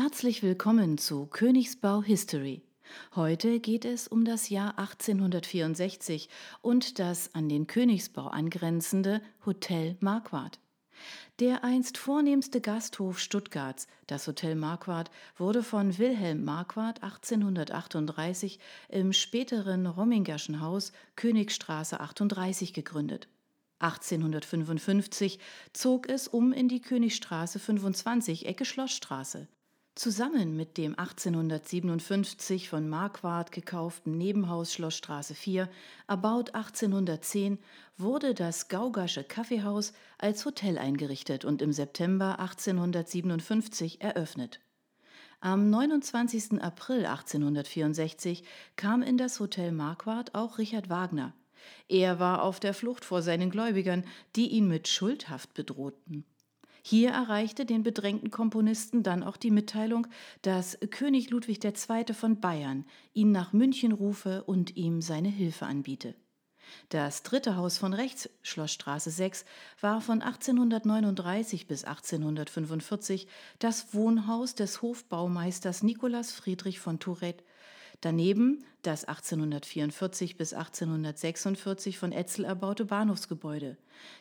Herzlich willkommen zu Königsbau History. Heute geht es um das Jahr 1864 und das an den Königsbau angrenzende Hotel Marquardt. Der einst vornehmste Gasthof Stuttgarts, das Hotel Marquardt, wurde von Wilhelm Marquardt 1838 im späteren Rommingerschen Haus Königstraße 38 gegründet. 1855 zog es um in die Königstraße 25, Ecke Schlossstraße. Zusammen mit dem 1857 von Marquardt gekauften Nebenhaus Schlossstraße 4, erbaut 1810, wurde das Gaugasche Kaffeehaus als Hotel eingerichtet und im September 1857 eröffnet. Am 29. April 1864 kam in das Hotel Marquardt auch Richard Wagner. Er war auf der Flucht vor seinen Gläubigern, die ihn mit Schuldhaft bedrohten. Hier erreichte den bedrängten Komponisten dann auch die Mitteilung, dass König Ludwig II. von Bayern ihn nach München rufe und ihm seine Hilfe anbiete. Das dritte Haus von rechts, Schlossstraße 6, war von 1839 bis 1845 das Wohnhaus des Hofbaumeisters Nicolas Friedrich von Tourette Daneben das 1844 bis 1846 von Etzel erbaute Bahnhofsgebäude.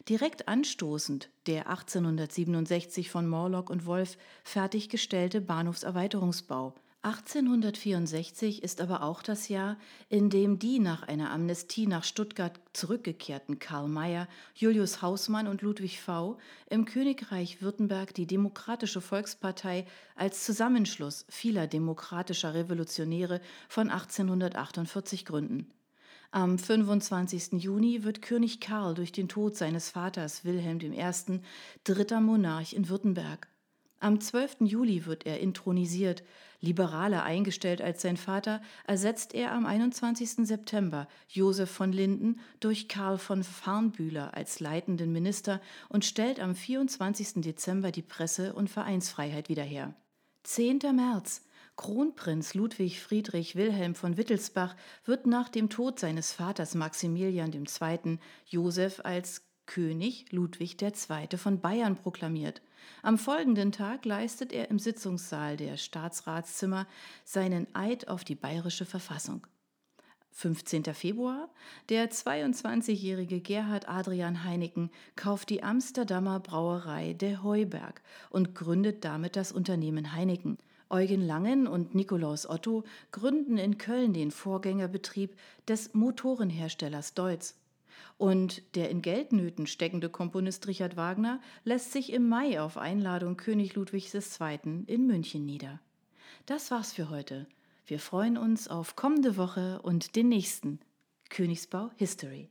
Direkt anstoßend der 1867 von Morlock und Wolf fertiggestellte Bahnhofserweiterungsbau – 1864 ist aber auch das Jahr, in dem die nach einer Amnestie nach Stuttgart zurückgekehrten Karl Mayer, Julius Hausmann und Ludwig V. im Königreich Württemberg die Demokratische Volkspartei als Zusammenschluss vieler demokratischer Revolutionäre von 1848 gründen. Am 25. Juni wird König Karl durch den Tod seines Vaters Wilhelm I. dritter Monarch in Württemberg. Am 12. Juli wird er intronisiert. Liberaler eingestellt als sein Vater, ersetzt er am 21. September Josef von Linden durch Karl von Farnbühler als leitenden Minister und stellt am 24. Dezember die Presse- und Vereinsfreiheit wieder her. 10. März. Kronprinz Ludwig Friedrich Wilhelm von Wittelsbach wird nach dem Tod seines Vaters Maximilian II. Josef als König Ludwig II. von Bayern proklamiert. Am folgenden Tag leistet er im Sitzungssaal der Staatsratszimmer seinen Eid auf die bayerische Verfassung. 15. Februar. Der 22-jährige Gerhard Adrian Heineken kauft die Amsterdamer Brauerei De Heuberg und gründet damit das Unternehmen Heineken. Eugen Langen und Nikolaus Otto gründen in Köln den Vorgängerbetrieb des Motorenherstellers Deutz. Und der in Geldnöten steckende Komponist Richard Wagner lässt sich im Mai auf Einladung König Ludwigs II. in München nieder. Das war's für heute. Wir freuen uns auf kommende Woche und den nächsten Königsbau History.